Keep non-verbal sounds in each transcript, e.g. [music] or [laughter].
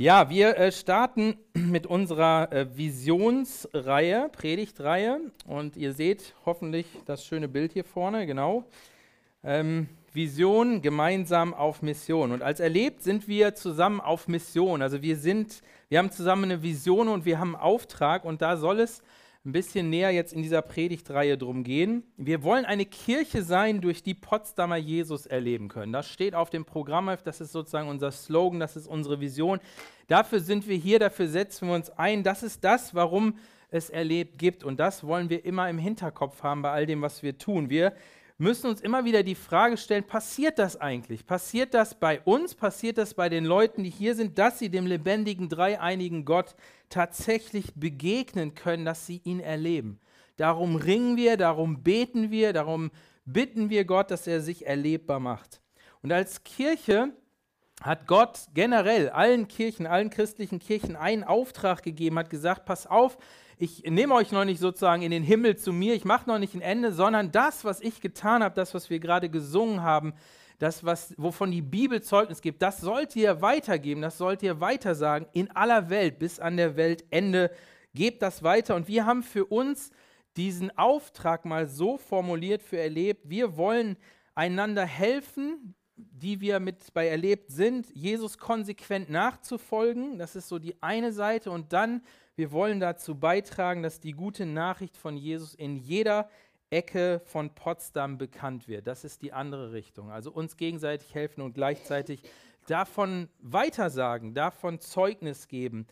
Ja, wir äh, starten [clears throat] mit unserer äh, Visionsreihe, Predigtreihe. Und ihr seht hoffentlich das schöne Bild hier vorne, genau. Ähm, Vision gemeinsam auf Mission. Und als erlebt sind wir zusammen auf Mission. Also wir sind, wir haben zusammen eine Vision und wir haben einen Auftrag und da soll es ein bisschen näher jetzt in dieser Predigtreihe drum gehen. Wir wollen eine Kirche sein, durch die Potsdamer Jesus erleben können. Das steht auf dem Programm, das ist sozusagen unser Slogan, das ist unsere Vision. Dafür sind wir hier, dafür setzen wir uns ein. Das ist das, warum es erlebt gibt. Und das wollen wir immer im Hinterkopf haben bei all dem, was wir tun. Wir müssen uns immer wieder die Frage stellen, passiert das eigentlich? Passiert das bei uns? Passiert das bei den Leuten, die hier sind, dass sie dem lebendigen, dreieinigen Gott tatsächlich begegnen können, dass sie ihn erleben? Darum ringen wir, darum beten wir, darum bitten wir Gott, dass er sich erlebbar macht. Und als Kirche hat Gott generell allen Kirchen, allen christlichen Kirchen einen Auftrag gegeben, hat gesagt, pass auf, ich nehme euch noch nicht sozusagen in den Himmel zu mir, ich mache noch nicht ein Ende, sondern das, was ich getan habe, das, was wir gerade gesungen haben, das, was, wovon die Bibel Zeugnis gibt, das sollt ihr weitergeben, das sollt ihr weitersagen in aller Welt, bis an der Weltende. Gebt das weiter. Und wir haben für uns diesen Auftrag mal so formuliert für erlebt. Wir wollen einander helfen, die wir mit bei erlebt sind, Jesus konsequent nachzufolgen. Das ist so die eine Seite. Und dann wir wollen dazu beitragen, dass die gute Nachricht von Jesus in jeder Ecke von Potsdam bekannt wird. Das ist die andere Richtung. Also uns gegenseitig helfen und gleichzeitig davon weitersagen, davon Zeugnis geben,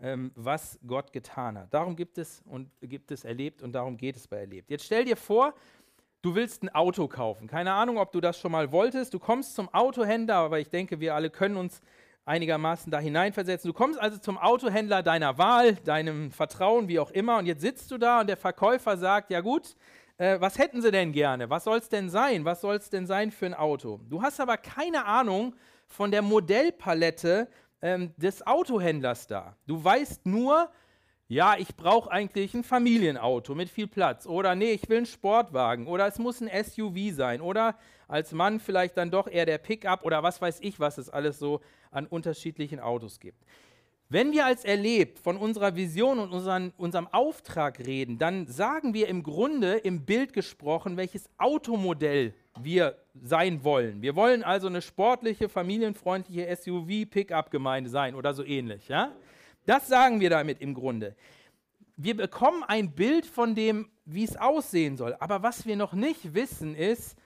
ähm, was Gott getan hat. Darum gibt es und gibt es erlebt und darum geht es bei erlebt. Jetzt stell dir vor, du willst ein Auto kaufen. Keine Ahnung, ob du das schon mal wolltest. Du kommst zum Autohändler, aber ich denke, wir alle können uns einigermaßen da hineinversetzen. Du kommst also zum Autohändler deiner Wahl, deinem Vertrauen, wie auch immer, und jetzt sitzt du da und der Verkäufer sagt, ja gut, äh, was hätten sie denn gerne? Was soll es denn sein? Was soll es denn sein für ein Auto? Du hast aber keine Ahnung von der Modellpalette ähm, des Autohändlers da. Du weißt nur, ja, ich brauche eigentlich ein Familienauto mit viel Platz. Oder nee, ich will einen Sportwagen. Oder es muss ein SUV sein. Oder als Mann vielleicht dann doch eher der Pickup oder was weiß ich, was es alles so an unterschiedlichen Autos gibt. Wenn wir als erlebt von unserer Vision und unseren, unserem Auftrag reden, dann sagen wir im Grunde im Bild gesprochen, welches Automodell wir sein wollen. Wir wollen also eine sportliche, familienfreundliche SUV-Pickup-Gemeinde sein oder so ähnlich. Ja? Das sagen wir damit im Grunde. Wir bekommen ein Bild von dem, wie es aussehen soll. Aber was wir noch nicht wissen, ist,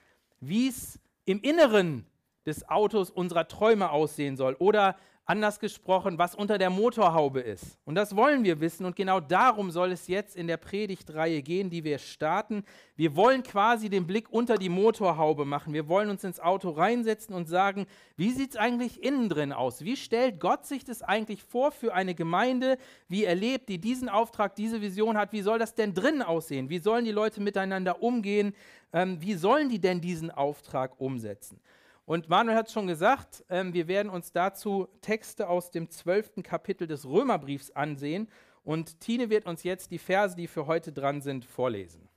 wie es im Inneren des Autos unserer Träume aussehen soll oder anders gesprochen, was unter der Motorhaube ist. Und das wollen wir wissen und genau darum soll es jetzt in der Predigtreihe gehen, die wir starten. Wir wollen quasi den Blick unter die Motorhaube machen. Wir wollen uns ins Auto reinsetzen und sagen, wie sieht es eigentlich innen drin aus? Wie stellt Gott sich das eigentlich vor für eine Gemeinde, wie erlebt, die diesen Auftrag, diese Vision hat? Wie soll das denn drinnen aussehen? Wie sollen die Leute miteinander umgehen? Ähm, wie sollen die denn diesen Auftrag umsetzen? Und Manuel hat schon gesagt, ähm, wir werden uns dazu Texte aus dem zwölften Kapitel des Römerbriefs ansehen. Und Tine wird uns jetzt die Verse, die für heute dran sind, vorlesen.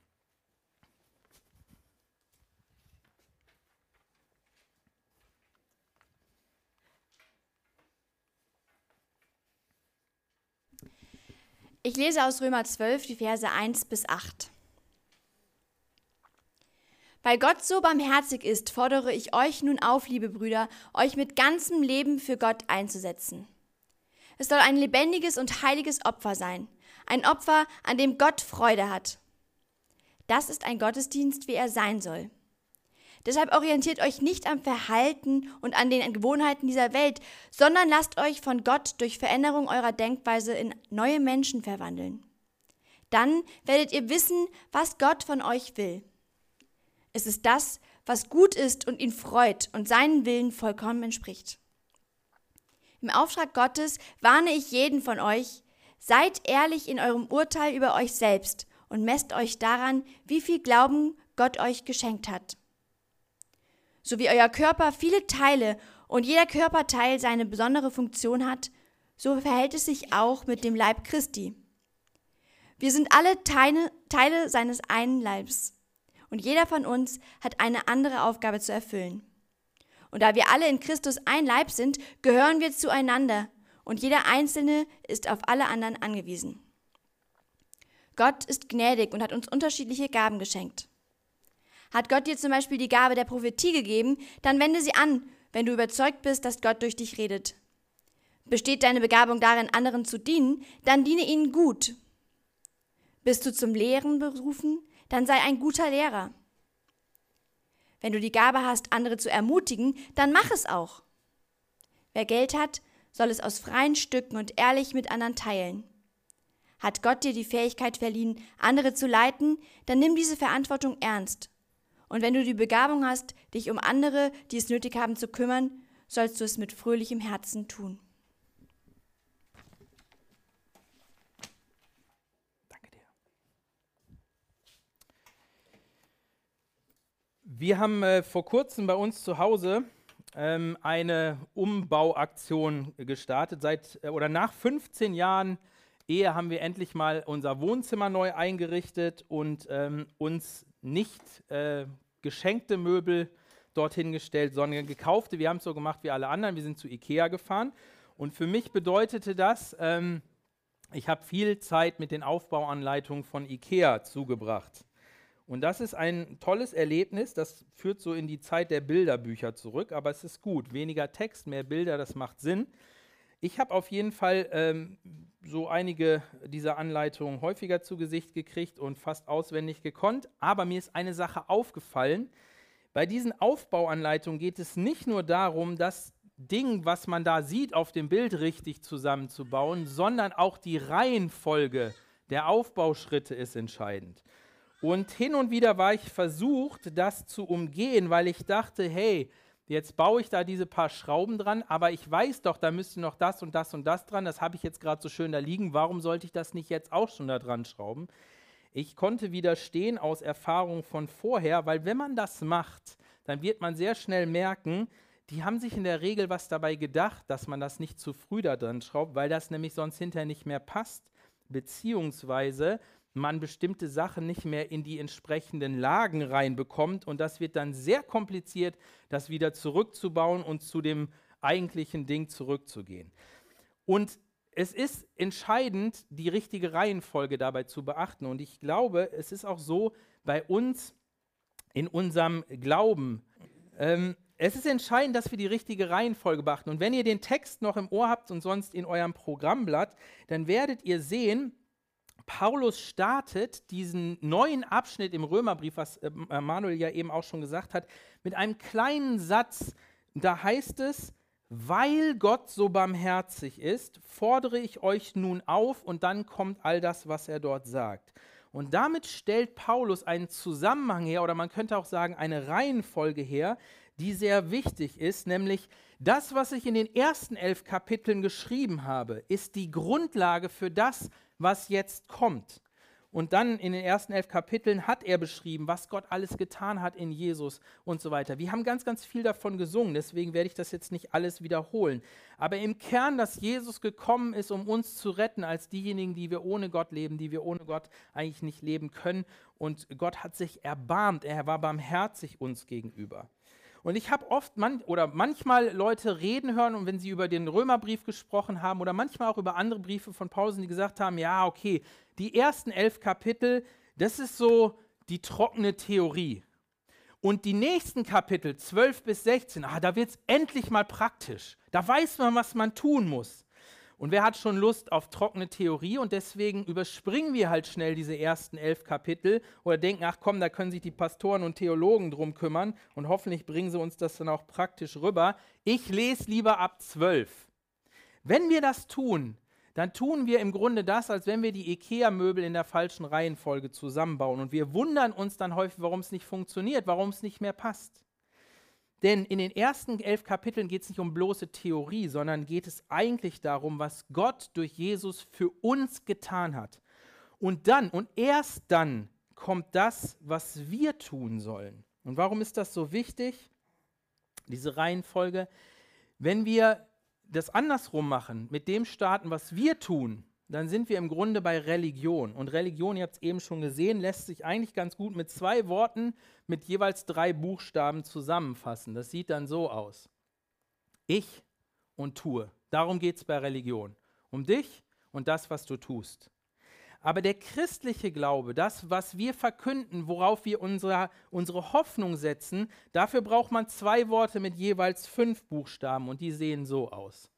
Ich lese aus Römer 12 die Verse 1 bis 8. Weil Gott so barmherzig ist, fordere ich euch nun auf, liebe Brüder, euch mit ganzem Leben für Gott einzusetzen. Es soll ein lebendiges und heiliges Opfer sein, ein Opfer, an dem Gott Freude hat. Das ist ein Gottesdienst, wie er sein soll. Deshalb orientiert euch nicht am Verhalten und an den Gewohnheiten dieser Welt, sondern lasst euch von Gott durch Veränderung eurer Denkweise in neue Menschen verwandeln. Dann werdet ihr wissen, was Gott von euch will es ist das, was gut ist und ihn freut und seinen Willen vollkommen entspricht. Im Auftrag Gottes warne ich jeden von euch, seid ehrlich in eurem Urteil über euch selbst und messt euch daran, wie viel Glauben Gott euch geschenkt hat. So wie euer Körper viele Teile und jeder Körperteil seine besondere Funktion hat, so verhält es sich auch mit dem Leib Christi. Wir sind alle Teile, Teile seines einen Leibs und jeder von uns hat eine andere Aufgabe zu erfüllen. Und da wir alle in Christus ein Leib sind, gehören wir zueinander und jeder Einzelne ist auf alle anderen angewiesen. Gott ist gnädig und hat uns unterschiedliche Gaben geschenkt. Hat Gott dir zum Beispiel die Gabe der Prophetie gegeben, dann wende sie an, wenn du überzeugt bist, dass Gott durch dich redet. Besteht deine Begabung darin, anderen zu dienen, dann diene ihnen gut. Bist du zum Lehren berufen, dann sei ein guter Lehrer. Wenn du die Gabe hast, andere zu ermutigen, dann mach es auch. Wer Geld hat, soll es aus freien Stücken und ehrlich mit anderen teilen. Hat Gott dir die Fähigkeit verliehen, andere zu leiten, dann nimm diese Verantwortung ernst. Und wenn du die Begabung hast, dich um andere, die es nötig haben, zu kümmern, sollst du es mit fröhlichem Herzen tun. Wir haben äh, vor kurzem bei uns zu Hause ähm, eine Umbauaktion gestartet. Seit äh, oder nach 15 Jahren Ehe haben wir endlich mal unser Wohnzimmer neu eingerichtet und ähm, uns nicht äh, geschenkte Möbel dorthin gestellt, sondern gekaufte. Wir haben es so gemacht wie alle anderen. Wir sind zu Ikea gefahren. Und für mich bedeutete das, ähm, ich habe viel Zeit mit den Aufbauanleitungen von Ikea zugebracht. Und das ist ein tolles Erlebnis, das führt so in die Zeit der Bilderbücher zurück, aber es ist gut. Weniger Text, mehr Bilder, das macht Sinn. Ich habe auf jeden Fall ähm, so einige dieser Anleitungen häufiger zu Gesicht gekriegt und fast auswendig gekonnt, aber mir ist eine Sache aufgefallen. Bei diesen Aufbauanleitungen geht es nicht nur darum, das Ding, was man da sieht, auf dem Bild richtig zusammenzubauen, sondern auch die Reihenfolge der Aufbauschritte ist entscheidend. Und hin und wieder war ich versucht, das zu umgehen, weil ich dachte, hey, jetzt baue ich da diese paar Schrauben dran, aber ich weiß doch, da müsste noch das und das und das dran. Das habe ich jetzt gerade so schön da liegen. Warum sollte ich das nicht jetzt auch schon da dran schrauben? Ich konnte widerstehen aus Erfahrung von vorher, weil wenn man das macht, dann wird man sehr schnell merken, die haben sich in der Regel was dabei gedacht, dass man das nicht zu früh da dran schraubt, weil das nämlich sonst hinterher nicht mehr passt. Beziehungsweise man bestimmte Sachen nicht mehr in die entsprechenden Lagen reinbekommt und das wird dann sehr kompliziert, das wieder zurückzubauen und zu dem eigentlichen Ding zurückzugehen. Und es ist entscheidend, die richtige Reihenfolge dabei zu beachten. Und ich glaube, es ist auch so bei uns in unserem Glauben. Ähm, es ist entscheidend, dass wir die richtige Reihenfolge beachten. Und wenn ihr den Text noch im Ohr habt und sonst in eurem Programmblatt, dann werdet ihr sehen, Paulus startet diesen neuen Abschnitt im Römerbrief, was äh, Manuel ja eben auch schon gesagt hat, mit einem kleinen Satz. Da heißt es, weil Gott so barmherzig ist, fordere ich euch nun auf und dann kommt all das, was er dort sagt. Und damit stellt Paulus einen Zusammenhang her, oder man könnte auch sagen, eine Reihenfolge her, die sehr wichtig ist, nämlich das, was ich in den ersten elf Kapiteln geschrieben habe, ist die Grundlage für das, was jetzt kommt. Und dann in den ersten elf Kapiteln hat er beschrieben, was Gott alles getan hat in Jesus und so weiter. Wir haben ganz, ganz viel davon gesungen, deswegen werde ich das jetzt nicht alles wiederholen. Aber im Kern, dass Jesus gekommen ist, um uns zu retten, als diejenigen, die wir ohne Gott leben, die wir ohne Gott eigentlich nicht leben können. Und Gott hat sich erbarmt, er war barmherzig uns gegenüber. Und ich habe oft man, oder manchmal Leute reden hören und wenn sie über den Römerbrief gesprochen haben oder manchmal auch über andere Briefe von Pausen, die gesagt haben, ja, okay, die ersten elf Kapitel, das ist so die trockene Theorie. Und die nächsten Kapitel, 12 bis 16, ah, da wird es endlich mal praktisch. Da weiß man, was man tun muss. Und wer hat schon Lust auf trockene Theorie? Und deswegen überspringen wir halt schnell diese ersten elf Kapitel oder denken, ach komm, da können sich die Pastoren und Theologen drum kümmern und hoffentlich bringen sie uns das dann auch praktisch rüber. Ich lese lieber ab zwölf. Wenn wir das tun, dann tun wir im Grunde das, als wenn wir die IKEA-Möbel in der falschen Reihenfolge zusammenbauen. Und wir wundern uns dann häufig, warum es nicht funktioniert, warum es nicht mehr passt. Denn in den ersten elf Kapiteln geht es nicht um bloße Theorie, sondern geht es eigentlich darum, was Gott durch Jesus für uns getan hat. Und dann und erst dann kommt das, was wir tun sollen. Und warum ist das so wichtig, diese Reihenfolge? Wenn wir das andersrum machen, mit dem starten, was wir tun, dann sind wir im Grunde bei Religion. Und Religion, ihr habt es eben schon gesehen, lässt sich eigentlich ganz gut mit zwei Worten mit jeweils drei Buchstaben zusammenfassen. Das sieht dann so aus. Ich und tue. Darum geht es bei Religion. Um dich und das, was du tust. Aber der christliche Glaube, das, was wir verkünden, worauf wir unsere, unsere Hoffnung setzen, dafür braucht man zwei Worte mit jeweils fünf Buchstaben und die sehen so aus.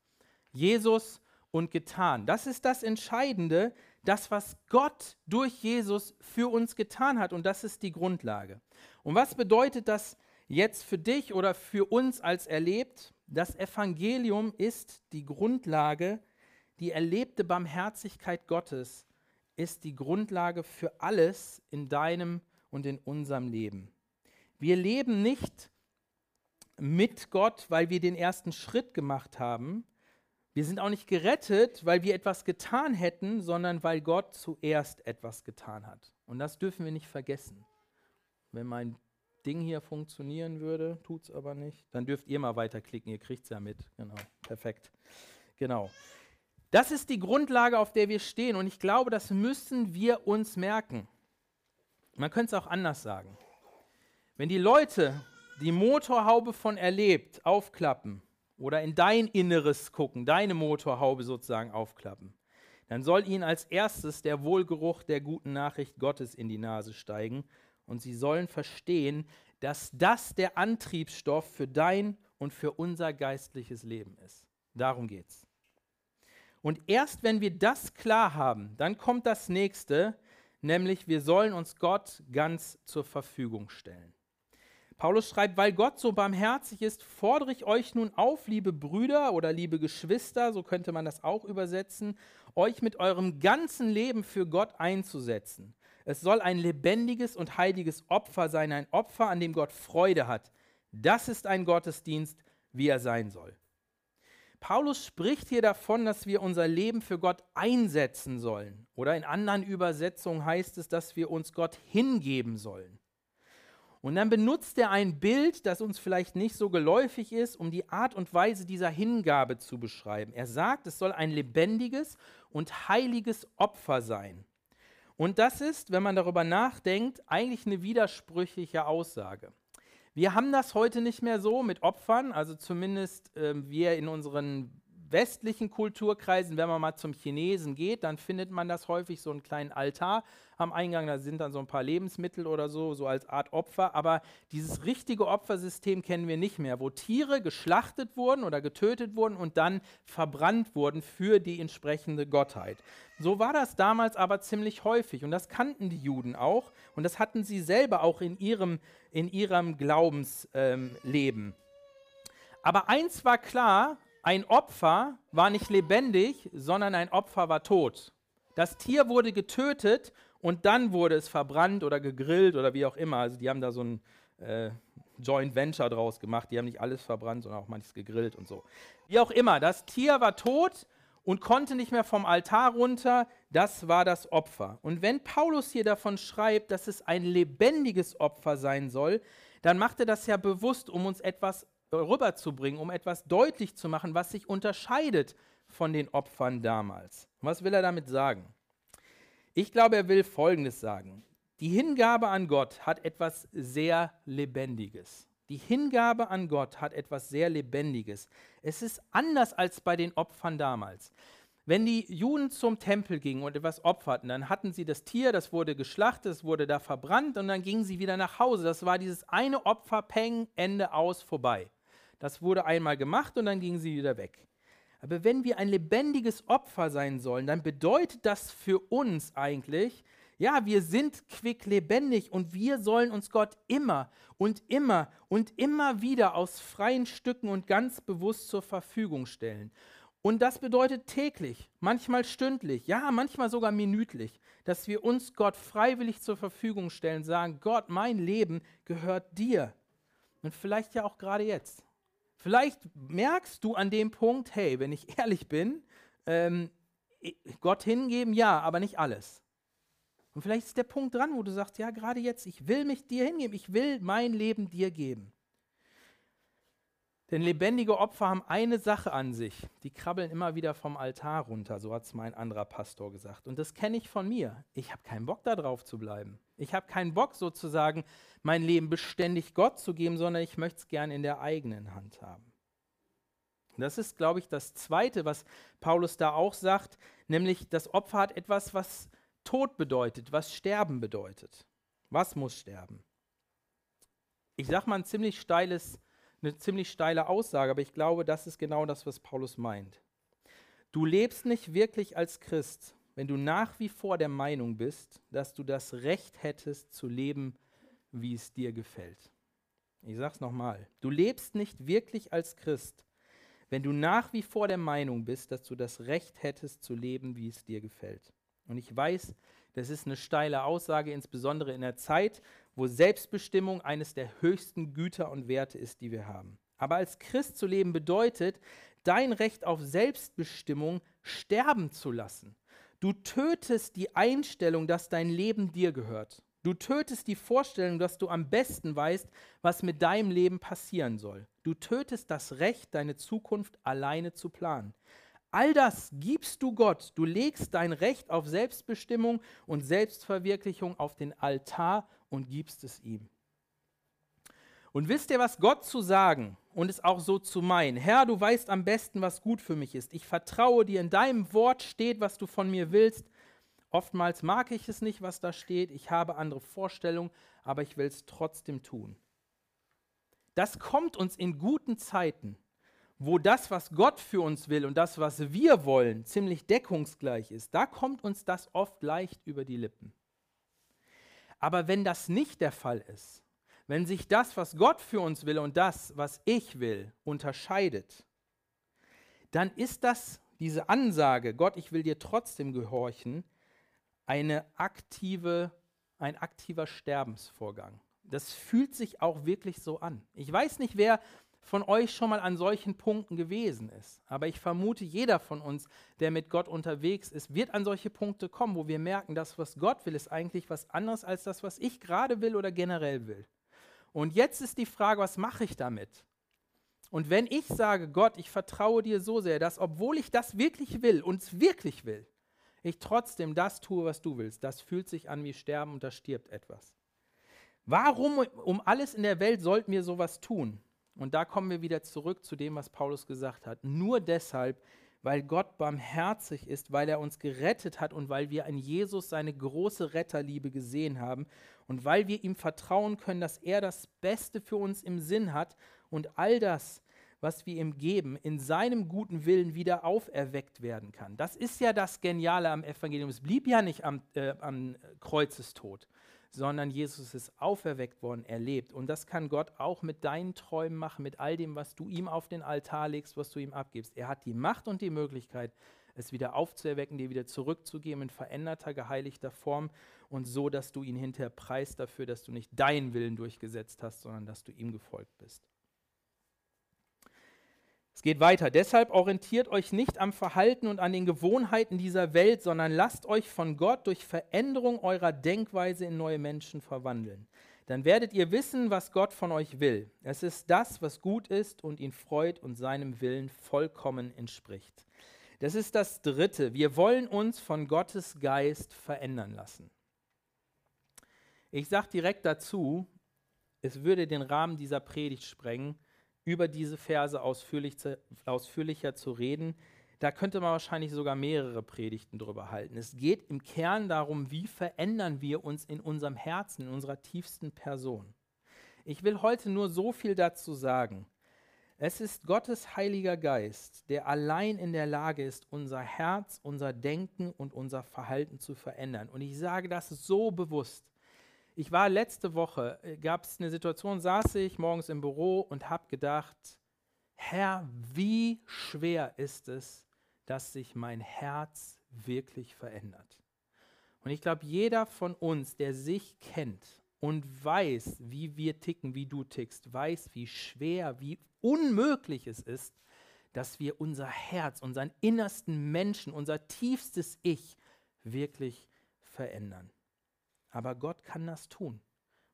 Jesus und getan. Das ist das Entscheidende, das, was Gott durch Jesus für uns getan hat und das ist die Grundlage. Und was bedeutet das jetzt für dich oder für uns als erlebt? Das Evangelium ist die Grundlage, die erlebte Barmherzigkeit Gottes ist die Grundlage für alles in deinem und in unserem Leben. Wir leben nicht mit Gott, weil wir den ersten Schritt gemacht haben. Wir sind auch nicht gerettet, weil wir etwas getan hätten, sondern weil Gott zuerst etwas getan hat. Und das dürfen wir nicht vergessen. Wenn mein Ding hier funktionieren würde, tut es aber nicht, dann dürft ihr mal weiterklicken, ihr kriegt es ja mit. Genau, perfekt. Genau. Das ist die Grundlage, auf der wir stehen. Und ich glaube, das müssen wir uns merken. Man könnte es auch anders sagen. Wenn die Leute die Motorhaube von Erlebt aufklappen oder in dein Inneres gucken, deine Motorhaube sozusagen aufklappen, dann soll ihnen als erstes der Wohlgeruch der guten Nachricht Gottes in die Nase steigen und sie sollen verstehen, dass das der Antriebsstoff für dein und für unser geistliches Leben ist. Darum geht's. Und erst wenn wir das klar haben, dann kommt das nächste, nämlich wir sollen uns Gott ganz zur Verfügung stellen. Paulus schreibt, weil Gott so barmherzig ist, fordere ich euch nun auf, liebe Brüder oder liebe Geschwister, so könnte man das auch übersetzen, euch mit eurem ganzen Leben für Gott einzusetzen. Es soll ein lebendiges und heiliges Opfer sein, ein Opfer, an dem Gott Freude hat. Das ist ein Gottesdienst, wie er sein soll. Paulus spricht hier davon, dass wir unser Leben für Gott einsetzen sollen. Oder in anderen Übersetzungen heißt es, dass wir uns Gott hingeben sollen. Und dann benutzt er ein Bild, das uns vielleicht nicht so geläufig ist, um die Art und Weise dieser Hingabe zu beschreiben. Er sagt, es soll ein lebendiges und heiliges Opfer sein. Und das ist, wenn man darüber nachdenkt, eigentlich eine widersprüchliche Aussage. Wir haben das heute nicht mehr so mit Opfern, also zumindest äh, wir in unseren westlichen Kulturkreisen, wenn man mal zum Chinesen geht, dann findet man das häufig so einen kleinen Altar am Eingang, da sind dann so ein paar Lebensmittel oder so, so als Art Opfer, aber dieses richtige Opfersystem kennen wir nicht mehr, wo Tiere geschlachtet wurden oder getötet wurden und dann verbrannt wurden für die entsprechende Gottheit. So war das damals aber ziemlich häufig und das kannten die Juden auch und das hatten sie selber auch in ihrem, in ihrem Glaubensleben. Ähm, aber eins war klar, ein Opfer war nicht lebendig, sondern ein Opfer war tot. Das Tier wurde getötet und dann wurde es verbrannt oder gegrillt oder wie auch immer. Also die haben da so ein äh, Joint Venture draus gemacht. Die haben nicht alles verbrannt, sondern auch manches gegrillt und so. Wie auch immer, das Tier war tot und konnte nicht mehr vom Altar runter. Das war das Opfer. Und wenn Paulus hier davon schreibt, dass es ein lebendiges Opfer sein soll, dann macht er das ja bewusst, um uns etwas rüberzubringen, um etwas deutlich zu machen, was sich unterscheidet von den Opfern damals. Was will er damit sagen? Ich glaube, er will Folgendes sagen. Die Hingabe an Gott hat etwas sehr Lebendiges. Die Hingabe an Gott hat etwas sehr Lebendiges. Es ist anders als bei den Opfern damals. Wenn die Juden zum Tempel gingen und etwas opferten, dann hatten sie das Tier, das wurde geschlachtet, es wurde da verbrannt und dann gingen sie wieder nach Hause. Das war dieses eine Opfer, Peng, Ende aus, vorbei. Das wurde einmal gemacht und dann gingen sie wieder weg. Aber wenn wir ein lebendiges Opfer sein sollen, dann bedeutet das für uns eigentlich, ja, wir sind quicklebendig und wir sollen uns Gott immer und immer und immer wieder aus freien Stücken und ganz bewusst zur Verfügung stellen. Und das bedeutet täglich, manchmal stündlich, ja, manchmal sogar minütlich, dass wir uns Gott freiwillig zur Verfügung stellen, sagen, Gott, mein Leben gehört dir. Und vielleicht ja auch gerade jetzt. Vielleicht merkst du an dem Punkt, hey, wenn ich ehrlich bin, ähm, Gott hingeben, ja, aber nicht alles. Und vielleicht ist der Punkt dran, wo du sagst, ja, gerade jetzt, ich will mich dir hingeben, ich will mein Leben dir geben. Denn lebendige Opfer haben eine Sache an sich. Die krabbeln immer wieder vom Altar runter, so hat es mein anderer Pastor gesagt. Und das kenne ich von mir. Ich habe keinen Bock darauf zu bleiben. Ich habe keinen Bock sozusagen, mein Leben beständig Gott zu geben, sondern ich möchte es gern in der eigenen Hand haben. Das ist, glaube ich, das Zweite, was Paulus da auch sagt, nämlich das Opfer hat etwas, was Tod bedeutet, was Sterben bedeutet. Was muss sterben? Ich sage mal ein ziemlich steiles, eine ziemlich steile Aussage, aber ich glaube, das ist genau das, was Paulus meint. Du lebst nicht wirklich als Christ, wenn du nach wie vor der Meinung bist, dass du das Recht hättest zu leben, wie es dir gefällt. Ich sage es nochmal. Du lebst nicht wirklich als Christ, wenn du nach wie vor der Meinung bist, dass du das Recht hättest zu leben, wie es dir gefällt. Und ich weiß, das ist eine steile Aussage, insbesondere in der Zeit, wo Selbstbestimmung eines der höchsten Güter und Werte ist, die wir haben. Aber als Christ zu leben bedeutet, dein Recht auf Selbstbestimmung sterben zu lassen. Du tötest die Einstellung, dass dein Leben dir gehört. Du tötest die Vorstellung, dass du am besten weißt, was mit deinem Leben passieren soll. Du tötest das Recht, deine Zukunft alleine zu planen. All das gibst du Gott. Du legst dein Recht auf Selbstbestimmung und Selbstverwirklichung auf den Altar und gibst es ihm. Und wisst ihr, was Gott zu sagen und es auch so zu meinen? Herr, du weißt am besten, was gut für mich ist. Ich vertraue dir, in deinem Wort steht, was du von mir willst. Oftmals mag ich es nicht, was da steht. Ich habe andere Vorstellungen, aber ich will es trotzdem tun. Das kommt uns in guten Zeiten wo das, was Gott für uns will und das, was wir wollen, ziemlich deckungsgleich ist, da kommt uns das oft leicht über die Lippen. Aber wenn das nicht der Fall ist, wenn sich das, was Gott für uns will und das, was ich will, unterscheidet, dann ist das diese Ansage, Gott, ich will dir trotzdem gehorchen, eine aktive, ein aktiver Sterbensvorgang. Das fühlt sich auch wirklich so an. Ich weiß nicht, wer von euch schon mal an solchen Punkten gewesen ist. Aber ich vermute, jeder von uns, der mit Gott unterwegs ist, wird an solche Punkte kommen, wo wir merken, das, was Gott will, ist eigentlich was anderes als das, was ich gerade will oder generell will. Und jetzt ist die Frage, was mache ich damit? Und wenn ich sage, Gott, ich vertraue dir so sehr, dass obwohl ich das wirklich will und es wirklich will, ich trotzdem das tue, was du willst, das fühlt sich an wie Sterben und da stirbt etwas. Warum um alles in der Welt sollten wir sowas tun? Und da kommen wir wieder zurück zu dem, was Paulus gesagt hat. Nur deshalb, weil Gott barmherzig ist, weil er uns gerettet hat und weil wir in Jesus seine große Retterliebe gesehen haben und weil wir ihm vertrauen können, dass er das Beste für uns im Sinn hat und all das, was wir ihm geben, in seinem guten Willen wieder auferweckt werden kann. Das ist ja das Geniale am Evangelium. Es blieb ja nicht am, äh, am Kreuzestod, sondern Jesus ist auferweckt worden, erlebt. Und das kann Gott auch mit deinen Träumen machen, mit all dem, was du ihm auf den Altar legst, was du ihm abgibst. Er hat die Macht und die Möglichkeit, es wieder aufzuerwecken, dir wieder zurückzugeben in veränderter, geheiligter Form und so, dass du ihn hinterher preist dafür, dass du nicht deinen Willen durchgesetzt hast, sondern dass du ihm gefolgt bist. Es geht weiter. Deshalb orientiert euch nicht am Verhalten und an den Gewohnheiten dieser Welt, sondern lasst euch von Gott durch Veränderung eurer Denkweise in neue Menschen verwandeln. Dann werdet ihr wissen, was Gott von euch will. Es ist das, was gut ist und ihn freut und seinem Willen vollkommen entspricht. Das ist das Dritte. Wir wollen uns von Gottes Geist verändern lassen. Ich sage direkt dazu, es würde den Rahmen dieser Predigt sprengen, über diese Verse ausführlich zu, ausführlicher zu reden. Da könnte man wahrscheinlich sogar mehrere Predigten drüber halten. Es geht im Kern darum, wie verändern wir uns in unserem Herzen, in unserer tiefsten Person. Ich will heute nur so viel dazu sagen. Es ist Gottes Heiliger Geist, der allein in der Lage ist, unser Herz, unser Denken und unser Verhalten zu verändern. Und ich sage das so bewusst, ich war letzte Woche, äh, gab es eine Situation, saß ich morgens im Büro und habe gedacht, Herr, wie schwer ist es, dass sich mein Herz wirklich verändert. Und ich glaube, jeder von uns, der sich kennt und weiß, wie wir ticken, wie du tickst, weiß, wie schwer, wie unmöglich es ist, dass wir unser Herz, unseren innersten Menschen, unser tiefstes Ich wirklich verändern. Aber Gott kann das tun.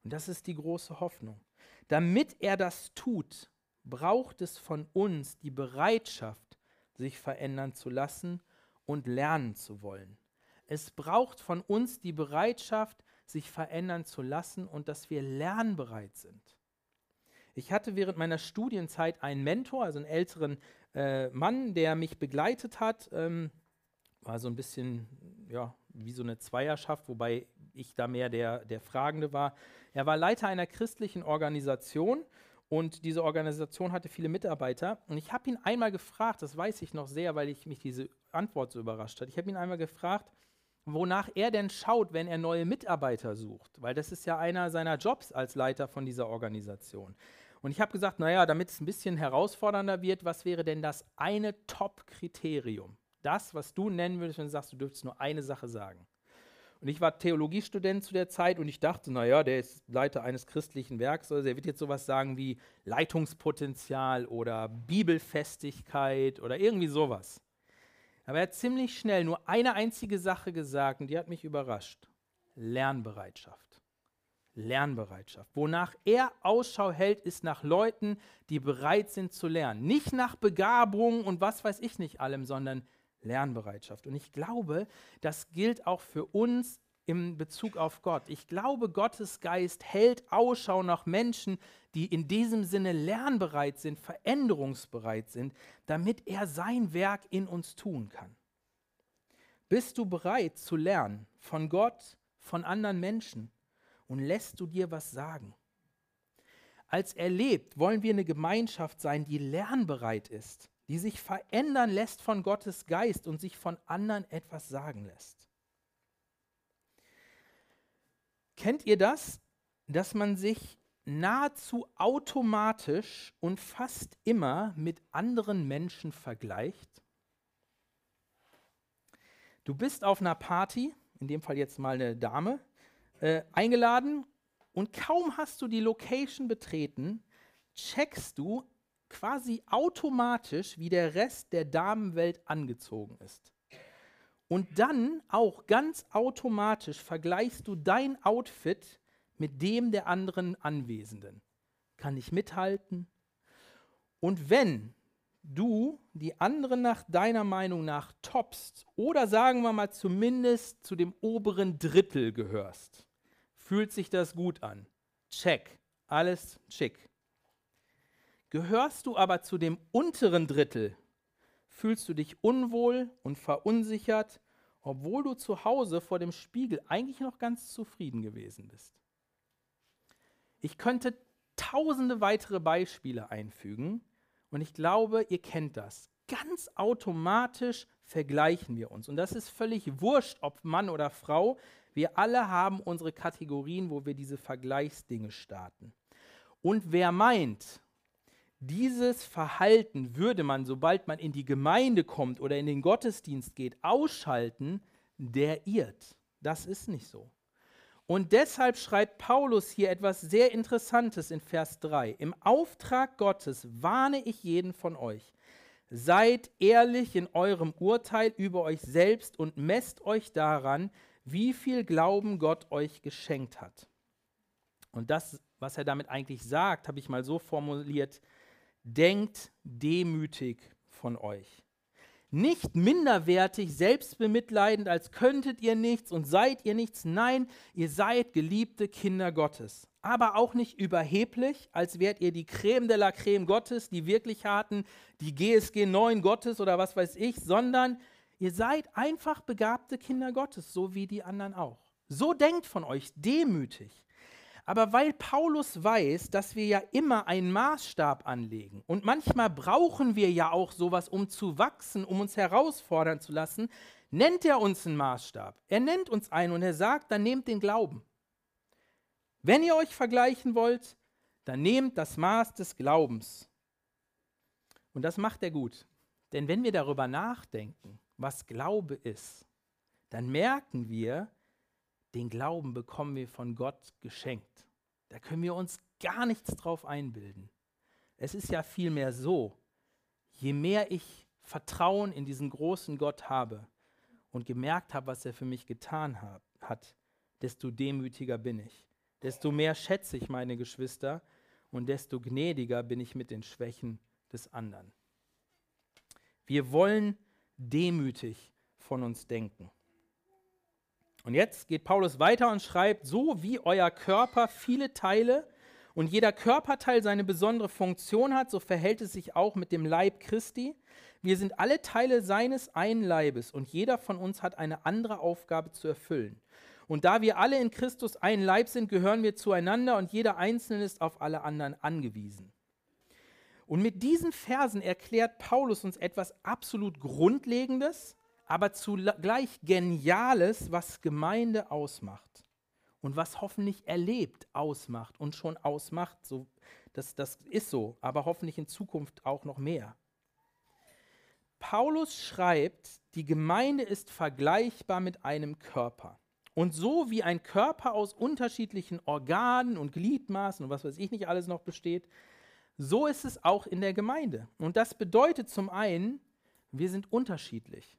Und das ist die große Hoffnung. Damit er das tut, braucht es von uns die Bereitschaft, sich verändern zu lassen und lernen zu wollen. Es braucht von uns die Bereitschaft, sich verändern zu lassen und dass wir lernbereit sind. Ich hatte während meiner Studienzeit einen Mentor, also einen älteren äh, Mann, der mich begleitet hat. Ähm, war so ein bisschen, ja, wie so eine Zweierschaft, wobei ich da mehr der, der Fragende war. Er war Leiter einer christlichen Organisation und diese Organisation hatte viele Mitarbeiter. Und ich habe ihn einmal gefragt, das weiß ich noch sehr, weil ich mich diese Antwort so überrascht hat. Ich habe ihn einmal gefragt, wonach er denn schaut, wenn er neue Mitarbeiter sucht, weil das ist ja einer seiner Jobs als Leiter von dieser Organisation. Und ich habe gesagt, naja, damit es ein bisschen herausfordernder wird, was wäre denn das eine Top-Kriterium? Das, was du nennen würdest, wenn du sagst, du dürftest nur eine Sache sagen. Und ich war Theologiestudent zu der Zeit und ich dachte, naja, der ist Leiter eines christlichen Werks, also er wird jetzt sowas sagen wie Leitungspotenzial oder Bibelfestigkeit oder irgendwie sowas. Aber er hat ziemlich schnell nur eine einzige Sache gesagt und die hat mich überrascht. Lernbereitschaft. Lernbereitschaft. Wonach er Ausschau hält, ist nach Leuten, die bereit sind zu lernen. Nicht nach Begabung und was weiß ich nicht allem, sondern Lernbereitschaft. Und ich glaube, das gilt auch für uns im Bezug auf Gott. Ich glaube, Gottes Geist hält Ausschau nach Menschen, die in diesem Sinne lernbereit sind, veränderungsbereit sind, damit er sein Werk in uns tun kann. Bist du bereit zu lernen von Gott, von anderen Menschen und lässt du dir was sagen? Als erlebt wollen wir eine Gemeinschaft sein, die lernbereit ist, die sich verändern lässt von Gottes Geist und sich von anderen etwas sagen lässt. Kennt ihr das, dass man sich nahezu automatisch und fast immer mit anderen Menschen vergleicht? Du bist auf einer Party, in dem Fall jetzt mal eine Dame, äh, eingeladen und kaum hast du die Location betreten, checkst du quasi automatisch, wie der Rest der Damenwelt angezogen ist. Und dann auch ganz automatisch vergleichst du dein Outfit mit dem der anderen Anwesenden. Kann ich mithalten? Und wenn du die anderen nach deiner Meinung nach toppst oder sagen wir mal zumindest zu dem oberen Drittel gehörst, fühlt sich das gut an. Check. Alles schick. Gehörst du aber zu dem unteren Drittel, fühlst du dich unwohl und verunsichert, obwohl du zu Hause vor dem Spiegel eigentlich noch ganz zufrieden gewesen bist. Ich könnte tausende weitere Beispiele einfügen und ich glaube, ihr kennt das. Ganz automatisch vergleichen wir uns. Und das ist völlig wurscht, ob Mann oder Frau. Wir alle haben unsere Kategorien, wo wir diese Vergleichsdinge starten. Und wer meint, dieses Verhalten würde man, sobald man in die Gemeinde kommt oder in den Gottesdienst geht, ausschalten, der irrt. Das ist nicht so. Und deshalb schreibt Paulus hier etwas sehr Interessantes in Vers 3. Im Auftrag Gottes warne ich jeden von euch. Seid ehrlich in eurem Urteil über euch selbst und messt euch daran, wie viel Glauben Gott euch geschenkt hat. Und das, was er damit eigentlich sagt, habe ich mal so formuliert, denkt demütig von euch. Nicht minderwertig, selbstbemitleidend, als könntet ihr nichts und seid ihr nichts. Nein, ihr seid geliebte Kinder Gottes. Aber auch nicht überheblich, als wärt ihr die Creme de la Creme Gottes, die wirklich harten, die GSG 9 Gottes oder was weiß ich, sondern ihr seid einfach begabte Kinder Gottes, so wie die anderen auch. So denkt von euch demütig. Aber weil Paulus weiß, dass wir ja immer einen Maßstab anlegen und manchmal brauchen wir ja auch sowas, um zu wachsen, um uns herausfordern zu lassen, nennt er uns einen Maßstab. Er nennt uns einen und er sagt, dann nehmt den Glauben. Wenn ihr euch vergleichen wollt, dann nehmt das Maß des Glaubens. Und das macht er gut. Denn wenn wir darüber nachdenken, was Glaube ist, dann merken wir, den Glauben bekommen wir von Gott geschenkt. Da können wir uns gar nichts drauf einbilden. Es ist ja vielmehr so, je mehr ich Vertrauen in diesen großen Gott habe und gemerkt habe, was er für mich getan hat, desto demütiger bin ich. Desto mehr schätze ich meine Geschwister und desto gnädiger bin ich mit den Schwächen des anderen. Wir wollen demütig von uns denken. Und jetzt geht Paulus weiter und schreibt, so wie euer Körper viele Teile und jeder Körperteil seine besondere Funktion hat, so verhält es sich auch mit dem Leib Christi. Wir sind alle Teile seines einen Leibes und jeder von uns hat eine andere Aufgabe zu erfüllen. Und da wir alle in Christus ein Leib sind, gehören wir zueinander und jeder Einzelne ist auf alle anderen angewiesen. Und mit diesen Versen erklärt Paulus uns etwas absolut Grundlegendes, aber zugleich Geniales, was Gemeinde ausmacht und was hoffentlich erlebt ausmacht und schon ausmacht. So, das, das ist so, aber hoffentlich in Zukunft auch noch mehr. Paulus schreibt, die Gemeinde ist vergleichbar mit einem Körper. Und so wie ein Körper aus unterschiedlichen Organen und Gliedmaßen und was weiß ich nicht alles noch besteht, so ist es auch in der Gemeinde. Und das bedeutet zum einen, wir sind unterschiedlich.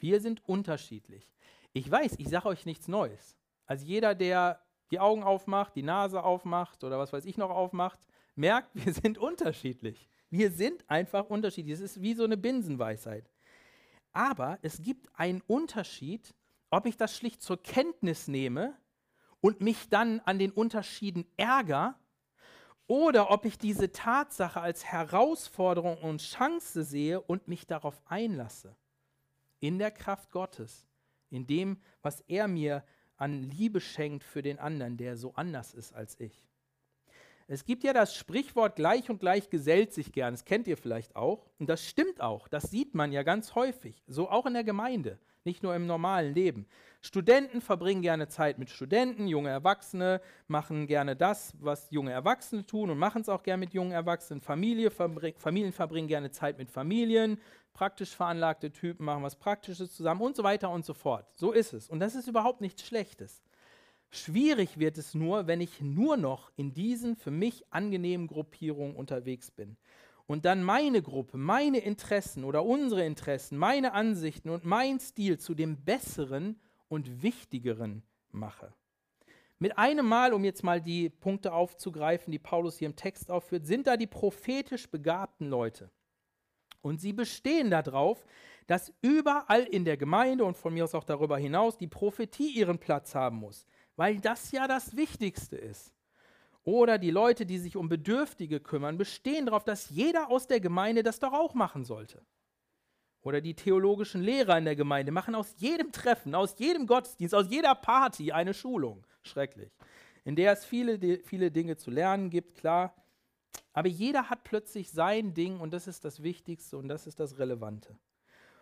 Wir sind unterschiedlich. Ich weiß, ich sage euch nichts Neues. Also jeder, der die Augen aufmacht, die Nase aufmacht oder was weiß ich noch aufmacht, merkt, [laughs] wir sind unterschiedlich. Wir sind einfach unterschiedlich. Es ist wie so eine Binsenweisheit. Aber es gibt einen Unterschied ob ich das schlicht zur Kenntnis nehme und mich dann an den Unterschieden ärgere, oder ob ich diese Tatsache als Herausforderung und Chance sehe und mich darauf einlasse. In der Kraft Gottes, in dem, was er mir an Liebe schenkt für den anderen, der so anders ist als ich. Es gibt ja das Sprichwort gleich und gleich gesellt sich gern, das kennt ihr vielleicht auch. Und das stimmt auch, das sieht man ja ganz häufig, so auch in der Gemeinde nicht nur im normalen Leben. Studenten verbringen gerne Zeit mit Studenten, junge Erwachsene machen gerne das, was junge Erwachsene tun und machen es auch gerne mit jungen Erwachsenen. Familie verbring, Familien verbringen gerne Zeit mit Familien, praktisch veranlagte Typen machen was Praktisches zusammen und so weiter und so fort. So ist es. Und das ist überhaupt nichts Schlechtes. Schwierig wird es nur, wenn ich nur noch in diesen für mich angenehmen Gruppierungen unterwegs bin und dann meine Gruppe, meine Interessen oder unsere Interessen, meine Ansichten und mein Stil zu dem besseren und wichtigeren mache. Mit einem Mal, um jetzt mal die Punkte aufzugreifen, die Paulus hier im Text aufführt, sind da die prophetisch begabten Leute. Und sie bestehen darauf, dass überall in der Gemeinde und von mir aus auch darüber hinaus die Prophetie ihren Platz haben muss, weil das ja das Wichtigste ist. Oder die Leute, die sich um Bedürftige kümmern, bestehen darauf, dass jeder aus der Gemeinde das doch auch machen sollte. Oder die theologischen Lehrer in der Gemeinde machen aus jedem Treffen, aus jedem Gottesdienst, aus jeder Party eine Schulung. Schrecklich. In der es viele, viele Dinge zu lernen gibt, klar. Aber jeder hat plötzlich sein Ding und das ist das Wichtigste und das ist das Relevante.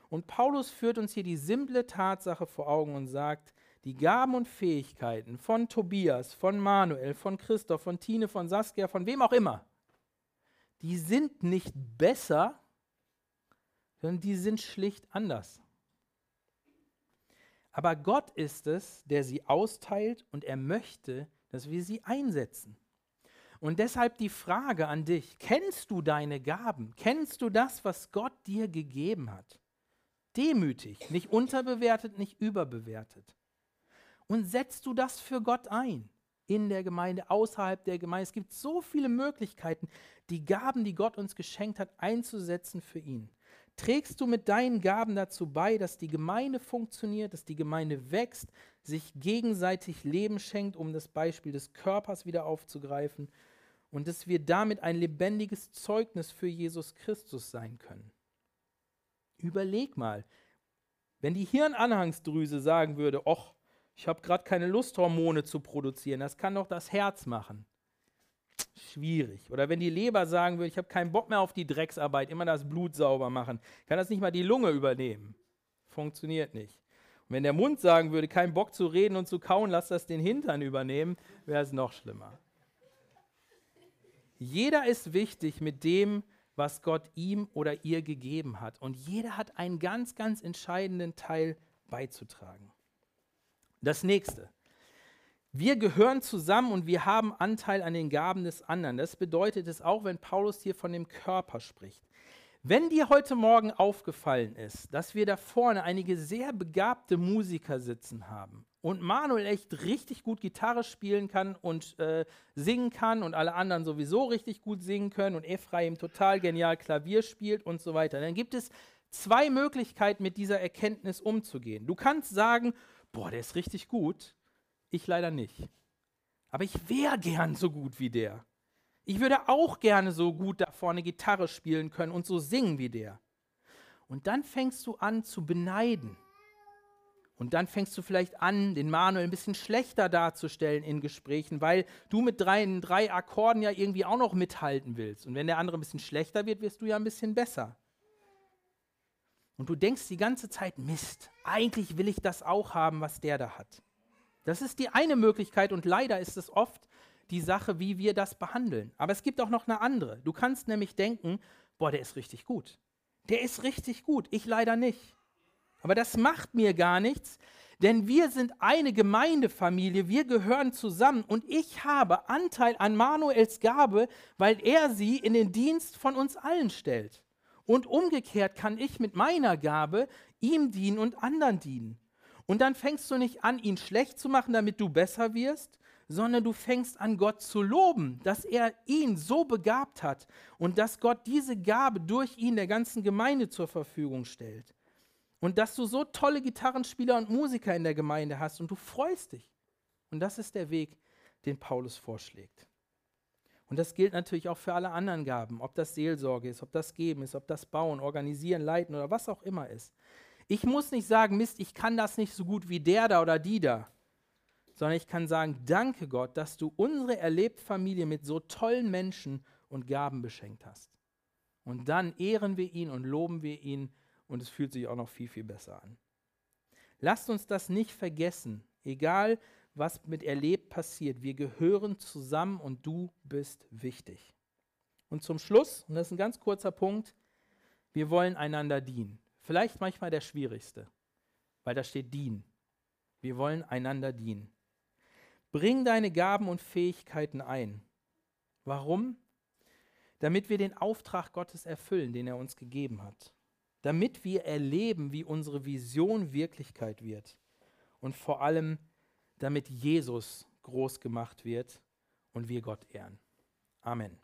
Und Paulus führt uns hier die simple Tatsache vor Augen und sagt, die Gaben und Fähigkeiten von Tobias, von Manuel, von Christoph, von Tine, von Saskia, von wem auch immer, die sind nicht besser, sondern die sind schlicht anders. Aber Gott ist es, der sie austeilt und er möchte, dass wir sie einsetzen. Und deshalb die Frage an dich, kennst du deine Gaben? Kennst du das, was Gott dir gegeben hat? Demütig, nicht unterbewertet, nicht überbewertet. Und setzt du das für Gott ein? In der Gemeinde, außerhalb der Gemeinde. Es gibt so viele Möglichkeiten, die Gaben, die Gott uns geschenkt hat, einzusetzen für ihn. Trägst du mit deinen Gaben dazu bei, dass die Gemeinde funktioniert, dass die Gemeinde wächst, sich gegenseitig Leben schenkt, um das Beispiel des Körpers wieder aufzugreifen, und dass wir damit ein lebendiges Zeugnis für Jesus Christus sein können? Überleg mal, wenn die Hirnanhangsdrüse sagen würde, ach, ich habe gerade keine Lust, Hormone zu produzieren. Das kann doch das Herz machen. Schwierig. Oder wenn die Leber sagen würde, ich habe keinen Bock mehr auf die Drecksarbeit, immer das Blut sauber machen, kann das nicht mal die Lunge übernehmen. Funktioniert nicht. Und wenn der Mund sagen würde, keinen Bock zu reden und zu kauen, lass das den Hintern übernehmen, wäre es noch schlimmer. Jeder ist wichtig mit dem, was Gott ihm oder ihr gegeben hat. Und jeder hat einen ganz, ganz entscheidenden Teil beizutragen. Das nächste. Wir gehören zusammen und wir haben Anteil an den Gaben des anderen. Das bedeutet es auch, wenn Paulus hier von dem Körper spricht. Wenn dir heute Morgen aufgefallen ist, dass wir da vorne einige sehr begabte Musiker sitzen haben und Manuel echt richtig gut Gitarre spielen kann und äh, singen kann und alle anderen sowieso richtig gut singen können und Ephraim total genial Klavier spielt und so weiter, dann gibt es zwei Möglichkeiten, mit dieser Erkenntnis umzugehen. Du kannst sagen, boah, der ist richtig gut. Ich leider nicht. Aber ich wäre gern so gut wie der. Ich würde auch gerne so gut da vorne Gitarre spielen können und so singen wie der. Und dann fängst du an zu beneiden. Und dann fängst du vielleicht an, den Manuel ein bisschen schlechter darzustellen in Gesprächen, weil du mit drei, drei Akkorden ja irgendwie auch noch mithalten willst. Und wenn der andere ein bisschen schlechter wird, wirst du ja ein bisschen besser. Und du denkst die ganze Zeit, Mist, eigentlich will ich das auch haben, was der da hat. Das ist die eine Möglichkeit und leider ist es oft die Sache, wie wir das behandeln. Aber es gibt auch noch eine andere. Du kannst nämlich denken, boah, der ist richtig gut. Der ist richtig gut, ich leider nicht. Aber das macht mir gar nichts, denn wir sind eine Gemeindefamilie, wir gehören zusammen und ich habe Anteil an Manuels Gabe, weil er sie in den Dienst von uns allen stellt. Und umgekehrt kann ich mit meiner Gabe ihm dienen und anderen dienen. Und dann fängst du nicht an, ihn schlecht zu machen, damit du besser wirst, sondern du fängst an, Gott zu loben, dass er ihn so begabt hat und dass Gott diese Gabe durch ihn der ganzen Gemeinde zur Verfügung stellt. Und dass du so tolle Gitarrenspieler und Musiker in der Gemeinde hast und du freust dich. Und das ist der Weg, den Paulus vorschlägt. Und das gilt natürlich auch für alle anderen Gaben, ob das Seelsorge ist, ob das Geben ist, ob das Bauen, Organisieren, Leiten oder was auch immer ist. Ich muss nicht sagen, Mist, ich kann das nicht so gut wie der da oder die da, sondern ich kann sagen, danke Gott, dass du unsere Erlebtfamilie mit so tollen Menschen und Gaben beschenkt hast. Und dann ehren wir ihn und loben wir ihn und es fühlt sich auch noch viel, viel besser an. Lasst uns das nicht vergessen, egal was mit Erlebt passiert. Wir gehören zusammen und du bist wichtig. Und zum Schluss, und das ist ein ganz kurzer Punkt, wir wollen einander dienen. Vielleicht manchmal der schwierigste, weil da steht dienen. Wir wollen einander dienen. Bring deine Gaben und Fähigkeiten ein. Warum? Damit wir den Auftrag Gottes erfüllen, den er uns gegeben hat damit wir erleben, wie unsere Vision Wirklichkeit wird und vor allem, damit Jesus groß gemacht wird und wir Gott ehren. Amen.